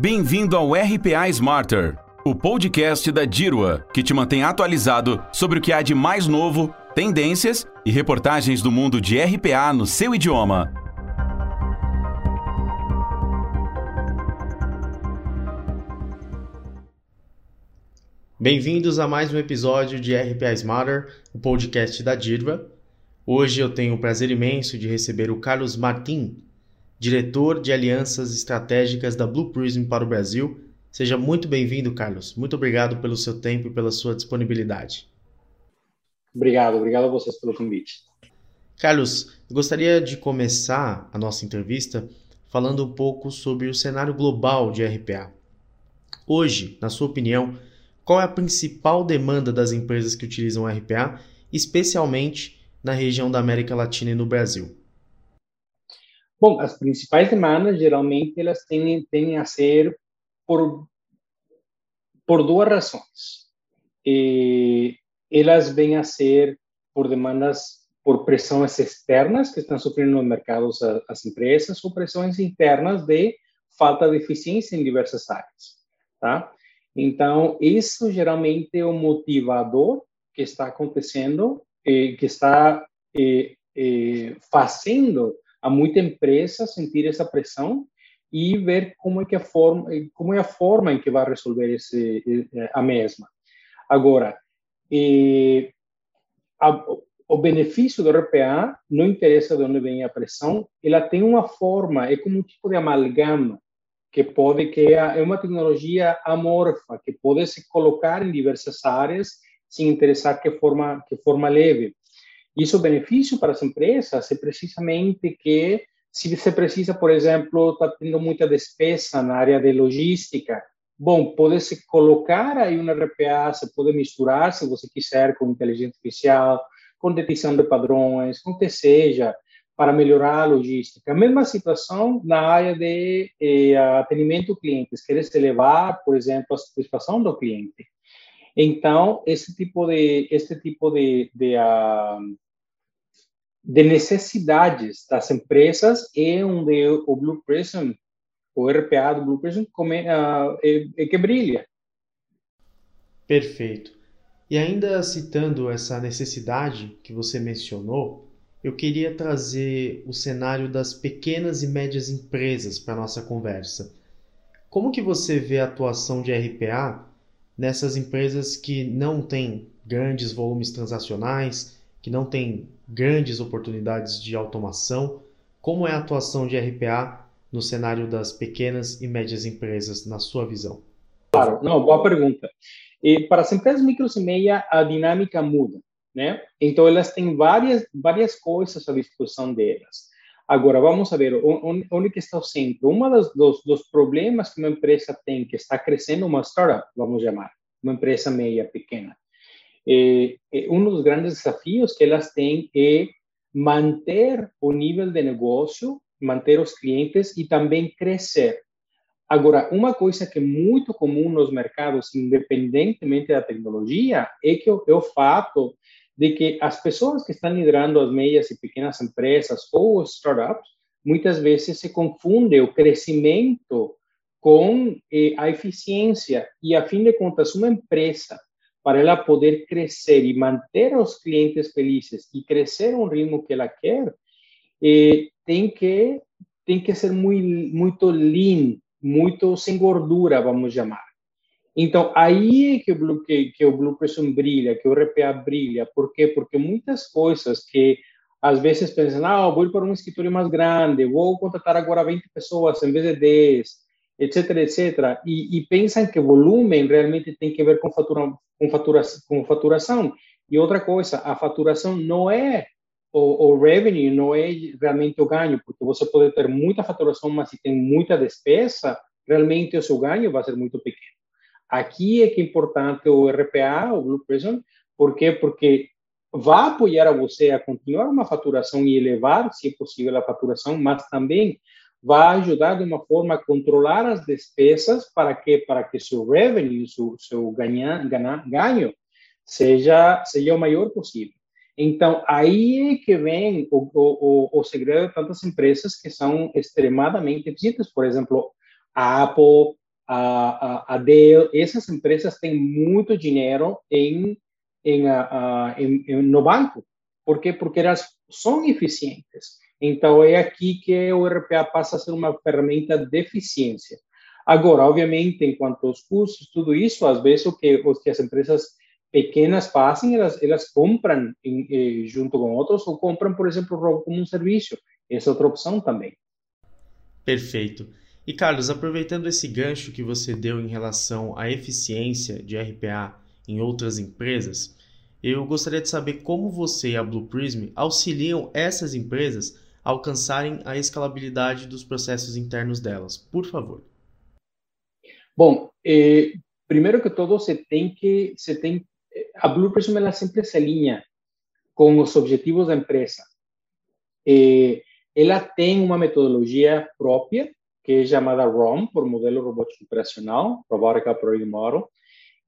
Bem-vindo ao RPA Smarter, o podcast da Dirwa, que te mantém atualizado sobre o que há de mais novo, tendências e reportagens do mundo de RPA no seu idioma. Bem-vindos a mais um episódio de RPA Smarter, o podcast da Dirva. Hoje eu tenho o prazer imenso de receber o Carlos Martin, diretor de alianças estratégicas da Blue Prism para o Brasil. Seja muito bem-vindo, Carlos. Muito obrigado pelo seu tempo e pela sua disponibilidade. Obrigado, obrigado a vocês pelo convite. Carlos, eu gostaria de começar a nossa entrevista falando um pouco sobre o cenário global de RPA. Hoje, na sua opinião, qual é a principal demanda das empresas que utilizam RPA, especialmente na região da América Latina e no Brasil? Bom, as principais demandas geralmente elas tendem, tendem a ser por por duas razões. E elas vêm a ser por demandas por pressões externas que estão sofrendo nos mercados as empresas ou pressões internas de falta de eficiência em diversas áreas, tá? Então, isso geralmente é o motivador que está acontecendo, eh, que está eh, eh, fazendo a muita empresa sentir essa pressão e ver como é que a forma, como é a forma em que vai resolver esse, a mesma. Agora, a, o benefício do RPA não interessa de onde vem a pressão, ela tem uma forma, é como um tipo de amalgama que pode que é uma tecnologia amorfa que pode se colocar em diversas áreas sem interessar que forma que forma leve. Isso o benefício para as empresas é precisamente que se você precisa, por exemplo, está tendo muita despesa na área de logística, bom, pode se colocar aí uma RPA, você pode misturar, se você quiser, com inteligência artificial, com detecção de padrões, com o que seja, para melhorar a logística. A mesma situação na área de eh, atendimento clientes, querer elevar, por exemplo, a satisfação do cliente. Então, esse tipo de esse tipo de, de, uh, de necessidades das empresas é onde o Blue Prism, o RPA do Blue Prism, come, uh, é, é que brilha. Perfeito. E ainda citando essa necessidade que você mencionou, eu queria trazer o cenário das pequenas e médias empresas para nossa conversa. Como que você vê a atuação de RPA nessas empresas que não têm grandes volumes transacionais, que não têm grandes oportunidades de automação? Como é a atuação de RPA no cenário das pequenas e médias empresas, na sua visão? Claro, não, boa pergunta. E para as empresas micros e meia, a dinâmica muda né? Então elas têm várias várias coisas à disposição delas. Agora vamos ver onde, onde que está o centro. Um dos, dos, problemas que uma empresa tem que está crescendo, uma startup, vamos chamar, uma empresa meia pequena, é, é, um dos grandes desafios que elas têm é manter o nível de negócio, manter os clientes e também crescer. Agora, uma coisa que é muito comum nos mercados, independentemente da tecnologia, é que é o fato de que as pessoas que estão liderando as meias e pequenas empresas ou startups, muitas vezes se confunde o crescimento com eh, a eficiência e, a fim de contas, uma empresa, para ela poder crescer e manter os clientes felizes e crescer um ritmo que ela quer, eh, tem que tem que ser muito muito lean, muito sem gordura, vamos chamar. Então, aí é que o Blue, que, que o Blue brilha, que o RPA brilha. Por quê? Porque muitas coisas que às vezes pensam, ah, vou ir para um escritório mais grande, vou contratar agora 20 pessoas em vez de 10, etc, etc. E, e pensam que volume realmente tem que ver com, fatura, com, fatura, com faturação. E outra coisa, a faturação não é o, o, revenue, não é realmente o ganho, porque você pode ter muita faturação, mas se tem muita despesa, realmente o seu ganho vai ser muito pequeno. Aqui é que é importante o RPA, o Blue Prism, por quê? Porque vai apoiar a você a continuar uma faturação e elevar, se possível, a faturação, mas também vai ajudar de uma forma a controlar as despesas para que para que seu revenue, seu, seu ganha, ganha, ganho, seja seja o maior possível. Então, aí é que vem o, o, o segredo de tantas empresas que são extremadamente eficientes. Por exemplo, a Apple, a, a, a Dell, essas empresas têm muito dinheiro em, em, a, em, em, no banco. Por quê? Porque elas são eficientes. Então, é aqui que o RPA passa a ser uma ferramenta de eficiência. Agora, obviamente, enquanto aos custos, tudo isso, às vezes, o que, o que as empresas pequenas fazem, elas, elas compram em, eh, junto com outros, ou compram, por exemplo, como um serviço. Essa é outra opção também. Perfeito. E Carlos, aproveitando esse gancho que você deu em relação à eficiência de RPA em outras empresas, eu gostaria de saber como você e a Blue Prism auxiliam essas empresas alcançarem a escalabilidade dos processos internos delas. Por favor. Bom, eh, primeiro que todo, você tem que, você tem, a Blue Prism ela sempre se alinha com os objetivos da empresa. Eh, ela tem uma metodologia própria que é chamada ROM, por Modelo Robótico Operacional, Robotic Operating Model,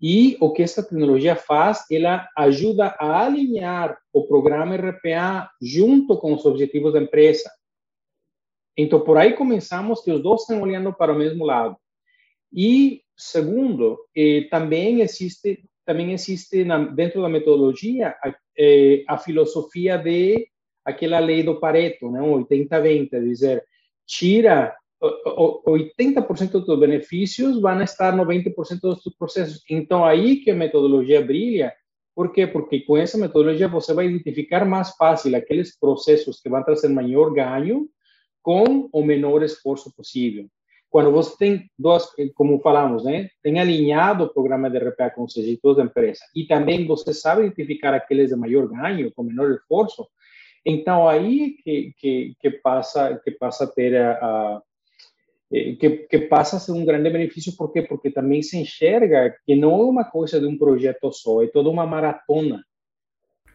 e o que essa tecnologia faz, ela ajuda a alinhar o programa RPA junto com os objetivos da empresa. Então, por aí começamos que os dois estão olhando para o mesmo lado. E, segundo, eh, também existe, também existe na, dentro da metodologia a, eh, a filosofia de aquela lei do Pareto, né, 80-20, dizer, tira 80% dos benefícios vão estar 90% dos processos. Então, aí que a metodologia brilha. Por quê? Porque com essa metodologia você vai identificar mais fácil aqueles processos que vão trazer maior ganho com o menor esforço possível. Quando você tem duas, como falamos, né, tem alinhado o programa de RPA com os objetivos da empresa e também você sabe identificar aqueles de maior ganho, com menor esforço, então aí que, que, que passa que passa a ter a, a eh, que, que, passa a ser um grande benefício, por quê? Porque também se enxerga que não é uma coisa de um projeto só, é toda uma maratona.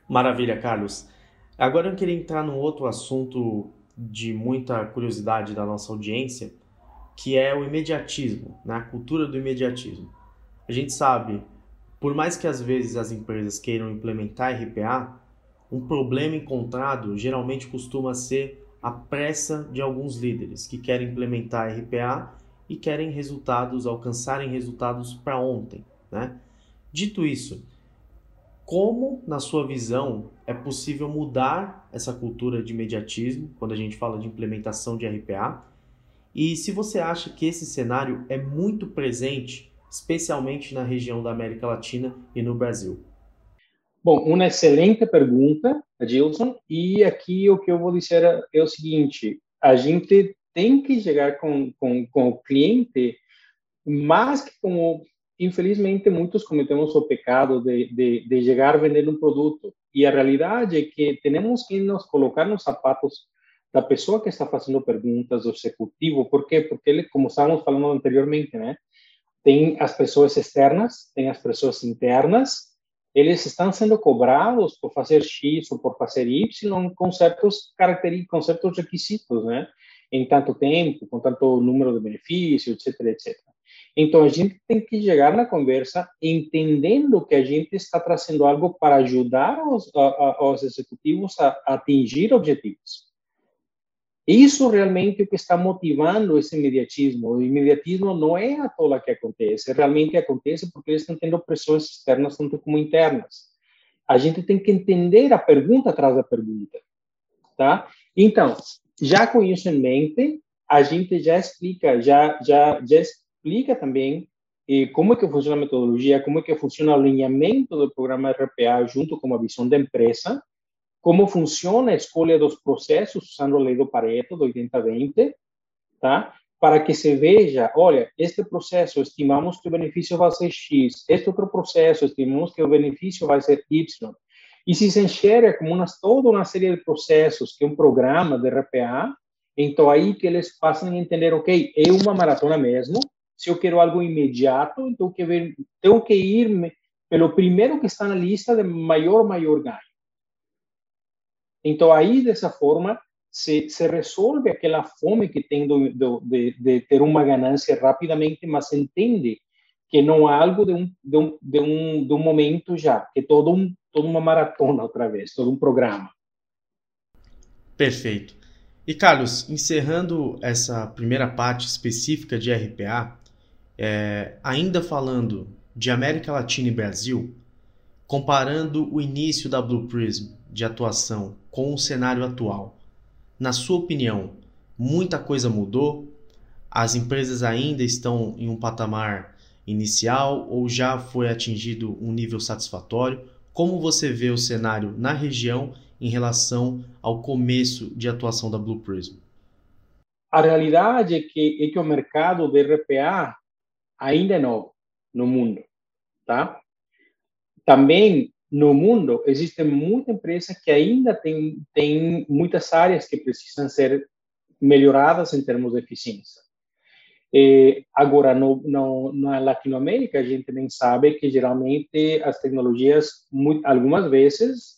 Maravilha, Carlos. Agora eu queria entrar num outro assunto de muita curiosidade da nossa audiência, que é o imediatismo, né? a cultura do imediatismo. A gente sabe, por mais que às vezes as empresas queiram implementar RPA, um problema encontrado geralmente costuma ser a pressa de alguns líderes que querem implementar RPA e querem resultados, alcançarem resultados para ontem. Né? Dito isso, como, na sua visão, é possível mudar essa cultura de imediatismo quando a gente fala de implementação de RPA? E se você acha que esse cenário é muito presente, especialmente na região da América Latina e no Brasil? Bom, uma excelente pergunta, Gilson. E aqui o que eu vou dizer é o seguinte: a gente tem que chegar com, com, com o cliente, mas que como infelizmente muitos cometemos o pecado de, de, de chegar vendendo um produto. E a realidade é que temos que nos colocar nos sapatos da pessoa que está fazendo perguntas, do executivo. Por quê? Porque ele, como estávamos falando anteriormente, né? Tem as pessoas externas, tem as pessoas internas eles estão sendo cobrados por fazer X ou por fazer Y com certos com certos requisitos, né? Em tanto tempo, com tanto número de benefícios, etc, etc. Então a gente tem que chegar na conversa entendendo que a gente está trazendo algo para ajudar os, a, a, os executivos a, a atingir objetivos. Isso realmente é o que está motivando esse imediatismo. O imediatismo não é a tola que acontece, realmente acontece porque eles estão tendo pressões externas tanto como internas. A gente tem que entender a pergunta atrás da pergunta, tá? Então, já com isso em mente, a gente já explica, já já já explica também eh, como é que funciona a metodologia, como é que funciona o alinhamento do programa RPA junto com a visão da empresa como funciona a escolha dos processos usando a lei do Pareto, do 80-20, tá? Para que se veja, olha, este processo estimamos que o benefício vai ser X, este outro processo estimamos que o benefício vai ser Y. E se se enxerga como uma, toda uma série de processos, que um programa de RPA, então aí que eles passam a entender, ok, é uma maratona mesmo, se eu quero algo imediato, então tenho que ir pelo primeiro que está na lista de maior, maior ganho. Então, aí, dessa forma, se, se resolve aquela fome que tem do, do, de, de, ter uma ganância rapidamente, mas entende que não é algo de um, de um, de um, de um momento já, que é todo um, toda uma maratona outra vez, todo um programa. Perfeito. E Carlos, encerrando essa primeira parte específica de RPA, É, ainda falando de América Latina e Brasil, comparando o início da Blue Prism de atuação com o cenário atual, na sua opinião, muita coisa mudou? As empresas ainda estão em um patamar inicial ou já foi atingido um nível satisfatório? Como você vê o cenário na região em relação ao começo de atuação da Blue Prism? A realidade é que, é que o mercado de RPA ainda é novo no mundo, tá? Também no mundo existe muita empresa que ainda tem tem muitas áreas que precisam ser melhoradas em termos de eficiência. Eh, agora, no, no, na Latinoamérica, a gente nem sabe que geralmente as tecnologias, muito, algumas vezes,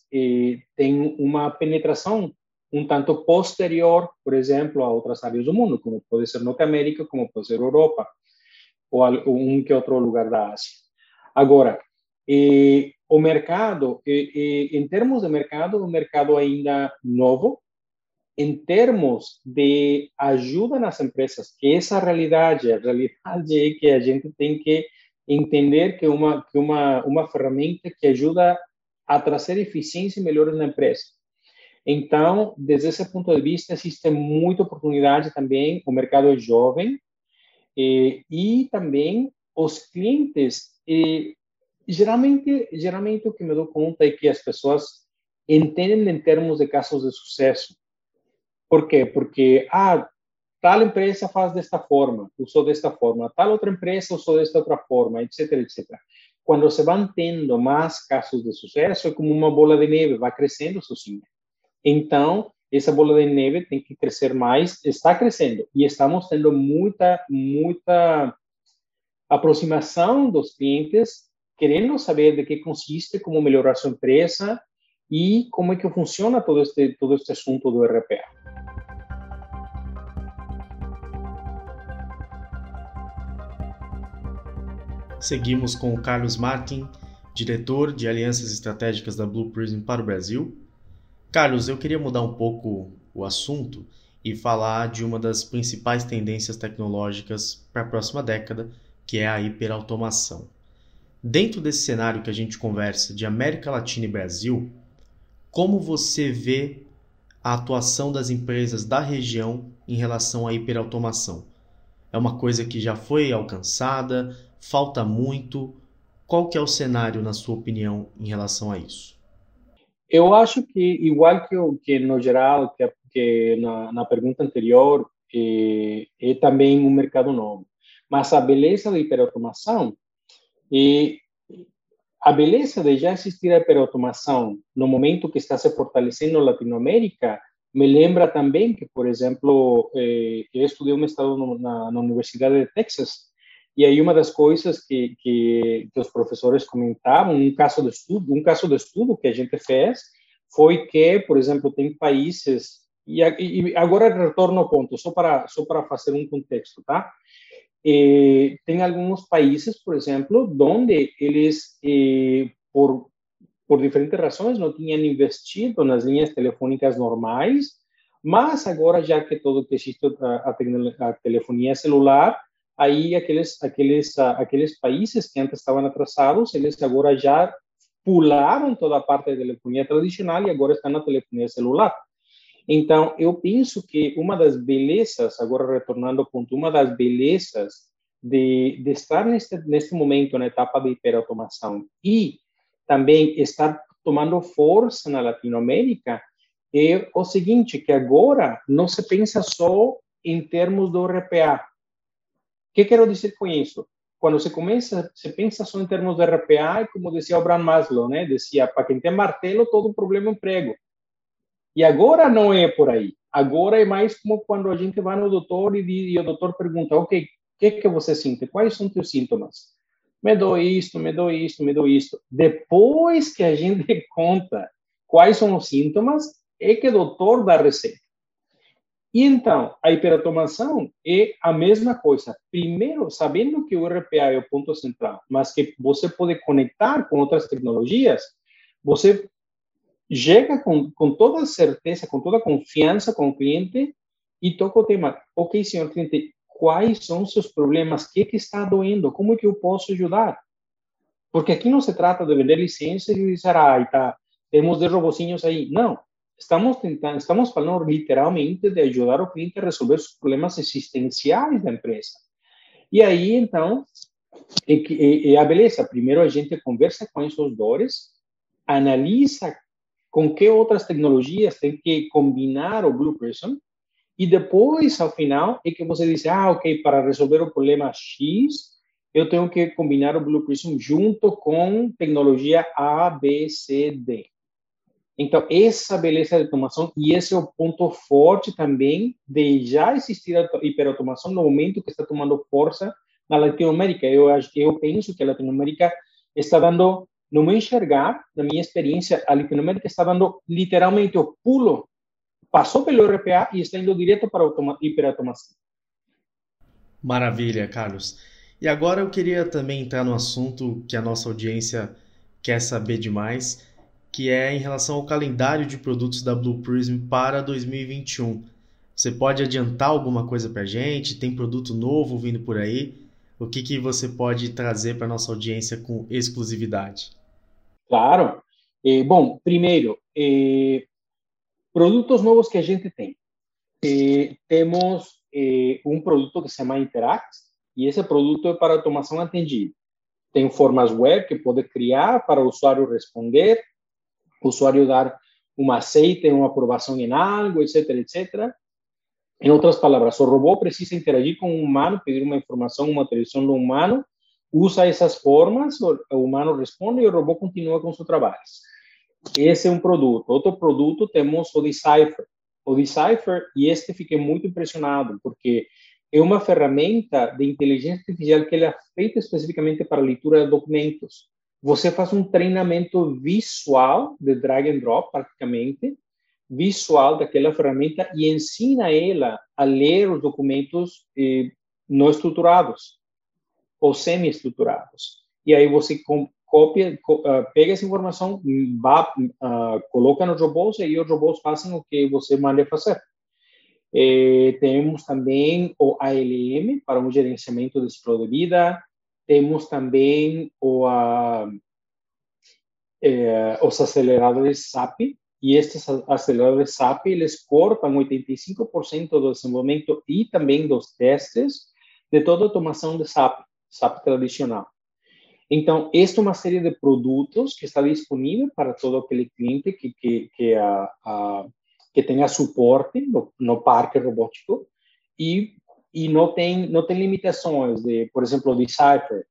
têm uma penetração um tanto posterior, por exemplo, a outras áreas do mundo, como pode ser Norte-América, como pode ser Europa, ou um que outro lugar da Ásia. Agora, eh, o mercado, em termos de mercado, o mercado ainda novo, em termos de ajuda nas empresas, que essa realidade, a realidade é que a gente tem que entender que uma que uma uma ferramenta que ajuda a trazer eficiência e melhores na empresa. Então, desde esse ponto de vista, existe muita oportunidade também. O mercado é jovem e, e também os clientes. E, geralmente, geralmente o que me dou conta é que as pessoas entendem em termos de casos de sucesso. Por quê? Porque, ah, tal empresa faz desta forma, usou desta forma, tal outra empresa usou desta outra forma, etc, etc. Quando se vão tendo mais casos de sucesso, é como uma bola de neve, vai crescendo sozinha. Então, essa bola de neve tem que crescer mais, está crescendo, e estamos tendo muita, muita aproximação dos clientes, querendo saber de que consiste, como melhorar sua empresa, e como é que funciona todo este, todo este assunto do RPA. Seguimos com o Carlos Martin, diretor de alianças estratégicas da Blue Prism para o Brasil. Carlos, eu queria mudar um pouco o assunto e falar de uma das principais tendências tecnológicas para a próxima década, que é a hiperautomação. Dentro desse cenário que a gente conversa de América Latina e Brasil, como você vê a atuação das empresas da região em relação à hiperautomação? É uma coisa que já foi alcançada? Falta muito? Qual que é o cenário, na sua opinião, em relação a isso? Eu acho que, igual que, que no geral, que, que na, na pergunta anterior, é, é, também um mercado novo. Mas a beleza da hiperautomação é a beleza de já existir a hiperautomação no momento que está se fortalecendo Latinoamérica me lembra também que, por exemplo, eh, eu estudei um estado na, na Universidade de Texas e aí uma das coisas que, que, que, os professores comentavam, um caso de estudo, um caso de estudo que a gente fez, foi que, por exemplo, tem países e, e agora retorno ao ponto, só para só para fazer um contexto, tá? Eh, tem alguns países, por exemplo, onde eles eh, por por diferentes razões não tinham investido nas linhas telefônicas normais, mas agora já que todo existe a, a, a celular aí aqueles aqueles aqueles países que antes estavam atrasados, eles agora já pularam toda a parte da telefonia tradicional e agora estão na telefonia celular. Então, eu penso que uma das belezas, agora retornando ao ponto, uma das belezas de, de estar neste, neste momento na etapa de hiperautomação e também estar tomando força na Latinoamérica é o seguinte, que agora não se pensa só em termos do RPA, que quero dizer com isso? Quando você começa, você pensa só em termos de RPA, e como dizia o Abraham Maslow, né? Dizia, para quem tem martelo, todo problema é emprego. E agora não é por aí. Agora é mais como quando a gente vai no doutor e, e o doutor pergunta, ok, o que que você sente? Quais são teus sintomas? Me dou isto, me dou isto, me dou isto. Depois que a gente conta quais são os sintomas, é que o doutor dá receita. E então, a hiperautomação é a mesma coisa. Primeiro, sabendo que o RPA é o ponto central, mas que você pode conectar com outras tecnologias, você chega com, com toda certeza, com toda confiança com o cliente e toca o tema. Ok, senhor cliente, quais são seus problemas, o que, que está doendo, como é que eu posso ajudar. Porque aqui não se trata de vender licenças e dizer, ah, tá, temos 10 robocinhos aí. Não, estamos tentando, estamos falando literalmente de ajudar o cliente a resolver os problemas existenciais da empresa. E aí, então, é, é, é a beleza. Primeiro a gente conversa com esses dores, analisa com que outras tecnologias tem que combinar o Blue Prism, e depois, ao final, é que você diz, ah, ok, para resolver o problema X, eu tenho que combinar o Blue Prism junto com tecnologia A, B, C, D. Então, essa beleza de automação, e esse é o ponto forte também de já existir a hiperautomação no momento que está tomando força na Latinoamérica. Eu, eu penso que a Latinoamérica está dando, no meu enxergar, na minha experiência, a Latinoamérica está dando literalmente o pulo, passou pelo RPA e está indo direto para a hiperautomação. Maravilha, Carlos. E agora eu queria também entrar no assunto que a nossa audiência quer saber demais, que é em relação ao calendário de produtos da Blue Prism para 2021. Você pode adiantar alguma coisa para a gente? Tem produto novo vindo por aí? O que, que você pode trazer para nossa audiência com exclusividade? Claro. Eh, bom, primeiro, eh, produtos novos que a gente tem. Eh, temos um produto que se chama Interact, e esse produto é para automação atendida. Tem formas web que pode criar para o usuário responder, o usuário dar uma aceite, uma aprovação em algo, etc, etc. Em outras palavras, o robô precisa interagir com o humano, pedir uma informação, uma atribuição do humano, usa essas formas, o humano responde e o robô continua com seu trabalho. Esse é um produto. Outro produto temos o Decipher. O Decipher, e este fiquei muito impressionado, porque é uma ferramenta de inteligência artificial que é feita especificamente para leitura de documentos você faz um treinamento visual de drag and drop, praticamente, visual daquela ferramenta e ensina ela a ler os documentos eh, não estruturados ou semi-estruturados. E aí você copia, uh, pega essa informação, uh, coloca nos robôs e os robôs fazem o que você manda fazer. Eh, temos também o ALM para um gerenciamento de ciclo de vida, temos também o, eh, os aceleradores SAP, e estes aceleradores SAP, eles cortam 85% do desenvolvimento e também dos testes de toda a automação de SAP, SAP tradicional. Então, esta é uma série de produtos que está disponível para todo aquele cliente que, que, que, a, a, que tenha suporte no, no parque robótico e e não tem não tem limitações de, por exemplo, Decipher.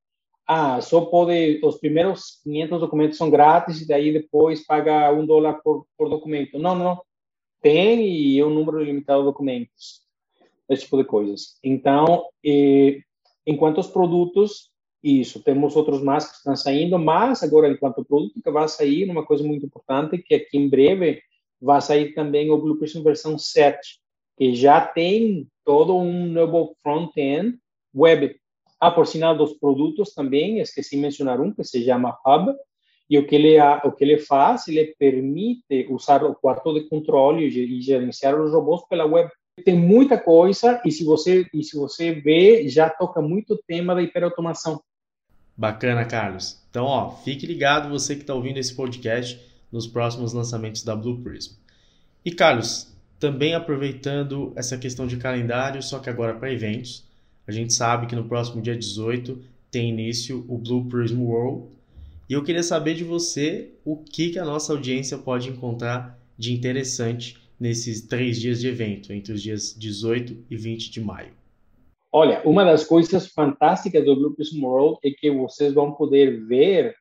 Ah, só pode os primeiros 500 documentos são grátis e daí depois paga um dólar por, por documento. Não, não. Tem e é um número limitado de documentos. Esse tipo de coisas. Então, eh, enquanto os produtos, isso, temos outros mais que estão saindo, mas agora, enquanto produto que vai sair, uma coisa muito importante, que aqui em breve vai sair também o Blue Prism versão 7, que já tem todo um novo front-end web. Ah, por sinal dos produtos também, esqueci de mencionar um que se chama Hub, e o que ele o que ele faz, ele permite usar o quarto de controle e gerenciar os robôs pela web. Tem muita coisa e se você e se você vê, já toca muito tema da hiperautomação. Bacana, Carlos. Então, ó, fique ligado você que está ouvindo esse podcast nos próximos lançamentos da Blue Prism. E Carlos, também aproveitando essa questão de calendário, só que agora para eventos. A gente sabe que no próximo dia 18 tem início o Blue Prism World. E eu queria saber de você o que, que a nossa audiência pode encontrar de interessante nesses três dias de evento, entre os dias 18 e 20 de maio. Olha, uma das coisas fantásticas do Blue Prism World é que vocês vão poder ver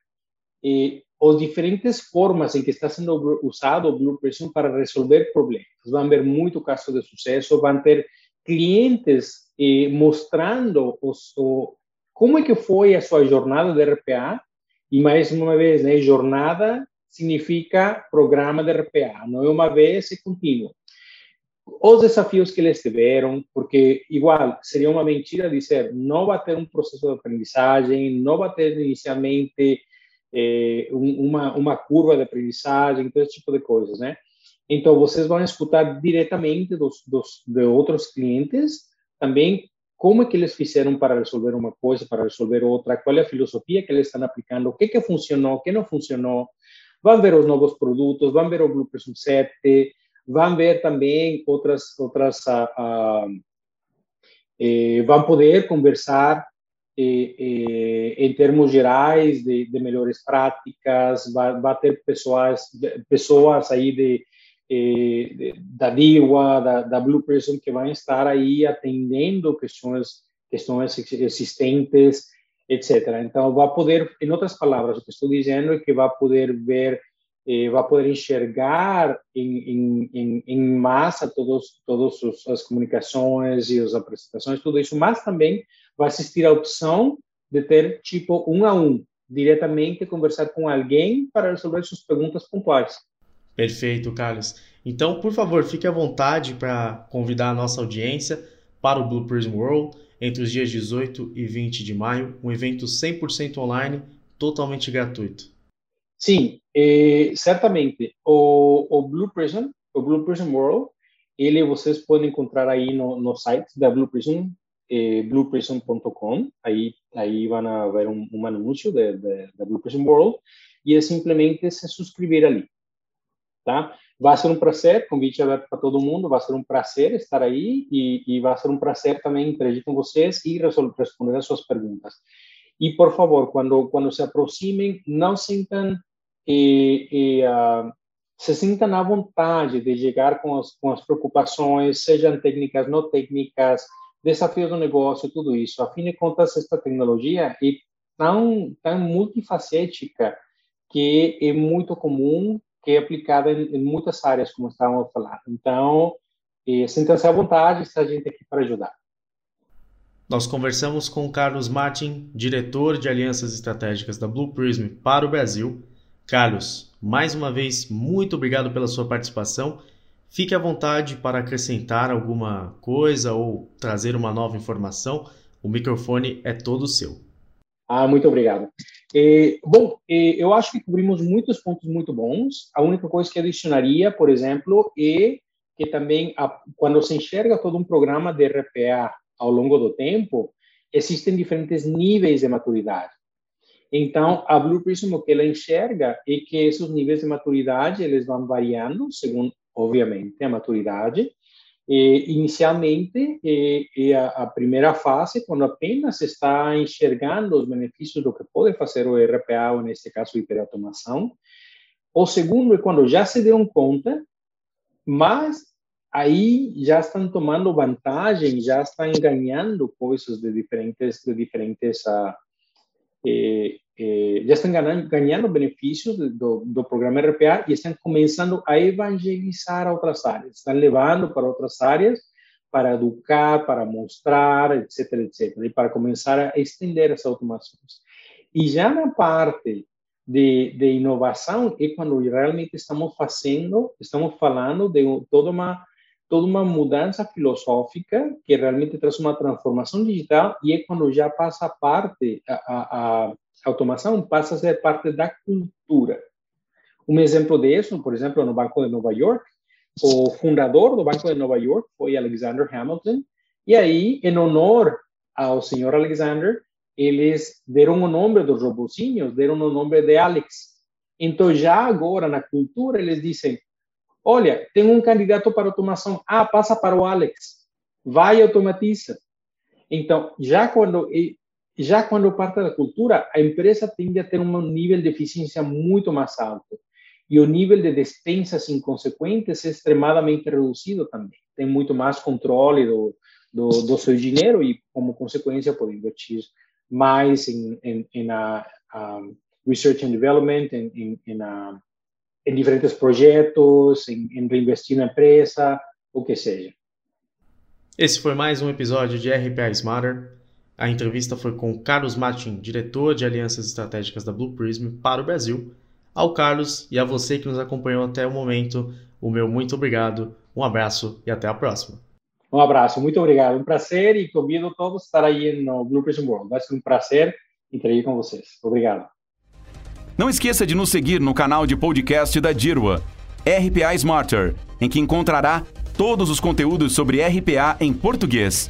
e as diferentes formas em que está sendo usado o Blue Prism para resolver problemas. Vão ver muito caso de sucesso, vão ter clientes eh, mostrando os, o, como é que foi a sua jornada de RPA, e mais uma vez, né, jornada significa programa de RPA, não é uma vez, é contínuo. Os desafios que eles tiveram, porque igual seria uma mentira dizer não vai ter um processo de aprendizagem, não vai ter inicialmente é, uma, uma curva de aprendizagem, todo esse tipo de coisas, né? Então, vocês vão escutar diretamente dos, dos, de outros clientes, também como é que eles fizeram para resolver uma coisa, para resolver outra, qual é a filosofia que eles estão aplicando, o que que funcionou, o que. Vão ver os novos produtos, vão ver o Blueprint 7, vão ver também outras outras uh, poder conversar eh, eh, em termos gerais de, de melhores práticas, vai, vai ter pessoas pessoas aí de eh, da DIWA, da, da Blue Prism, que vão estar aí atendendo questões, questões existentes, etc. Então, vai poder, em outras palavras, o que estou dizendo é que vai poder ver, eh, vai poder enxergar em, em, em, massa todos, todas as comunicações e as apresentações, tudo isso, mas também vai existir a opção de ter, tipo, um a um, diretamente conversar com alguém para resolver suas perguntas pontuais. Perfeito, Carlos. Então, por favor, fique à vontade para convidar a nossa audiência para o Blue Prism World entre os dias 18 e 20 de maio, um evento 100% online, totalmente gratuito. Sim, eh, certamente. O, o, Blue Prism, o Blue Prism World, ele vocês podem encontrar aí no, no site da Blue Prism, eh, blueprism.com. Aí, aí vão ver um, um anúncio da Blue Prism World e é simplesmente se inscrever ali tá? Vai ser um prazer, convite aberto para todo mundo, vai ser um prazer estar aí e, e vai ser um prazer também interagir com vocês e resolver, responder as suas perguntas. E, por favor, quando, quando se aproximem, não sintam e, e uh, se sintam à vontade de chegar com as, com as preocupações, sejam técnicas, não técnicas, desafios do negócio, tudo isso. Afinal de contas, esta tecnologia é tão, tão multifacética que é muito comum que é aplicada em, em muitas áreas, como estávamos falando. Então, eh, sinta-se à vontade, está a gente aqui para ajudar. Nós conversamos com Carlos Martin, diretor de alianças estratégicas da Blue Prism para o Brasil. Carlos, mais uma vez, muito obrigado pela sua participação. Fique à vontade para acrescentar alguma coisa ou trazer uma nova informação. O microfone é todo seu. Ah, muito obrigado. Bom, eu acho que cobrimos muitos pontos muito bons. A única coisa que adicionaria, por exemplo, é que também, a, quando se enxerga todo um programa de RPA ao longo do tempo, existem diferentes níveis de maturidade. Então, a Blue Prism, o que ela enxerga é que esses níveis de maturidade, eles vão variando, segundo, obviamente, a maturidade, inicialmente, é, a, a, fase, quando apenas está enxergando os benefícios do que pode fazer o RPA, ou neste caso, hiperautomação. O segundo é quando já se deram conta, mas aí já estão tomando vantagem, já estão ganhando coisas de diferentes, de diferentes uh, eh, eh, já estão ganhando, ganhando benefícios do, do programa RPA e estão começando a evangelizar outras áreas, estão levando para outras áreas para educar, para mostrar, etc, etc, e para começar a estender as automações. E já na parte de, de inovação é quando realmente estamos fazendo, estamos falando de toda uma toda uma mudança filosófica que realmente traz uma transformação digital e é quando já passa a parte a, a, a automação passa a ser parte da cultura. Um exemplo disso, por exemplo, no Banco de Nova York, o fundador do Banco de Nova York foi Alexander Hamilton, e aí, em honor ao senhor Alexander, eles deram o nome dos robozinhos, deram o nome de Alex. Então, já agora, na cultura, eles dizem, olha, tem um candidato para automação, ah, passa para o Alex, vai e automatiza. Então, já quando já quando parte da cultura, a empresa tende a ter um nível de eficiência muito mais alto. E o nível de despesas inconsequentes é extremadamente reduzido também. Tem muito mais controle do, do, do seu dinheiro e, como consequência, pode investir mais em, em, em a, a research and development, em, em, em, a, em diferentes projetos, em, em reinvestir na empresa, o que seja. Esse foi mais um episódio de RPA Smarter. A entrevista foi com Carlos Martin, diretor de alianças estratégicas da Blue Prism para o Brasil. Ao Carlos e a você que nos acompanhou até o momento, o meu muito obrigado, um abraço e até a próxima. Um abraço, muito obrigado. Um prazer e convido todos a estar aí no Blue Prism World. Vai ser um prazer interagir com vocês. Obrigado. Não esqueça de nos seguir no canal de podcast da Dirwa, RPA Smarter, em que encontrará todos os conteúdos sobre RPA em português.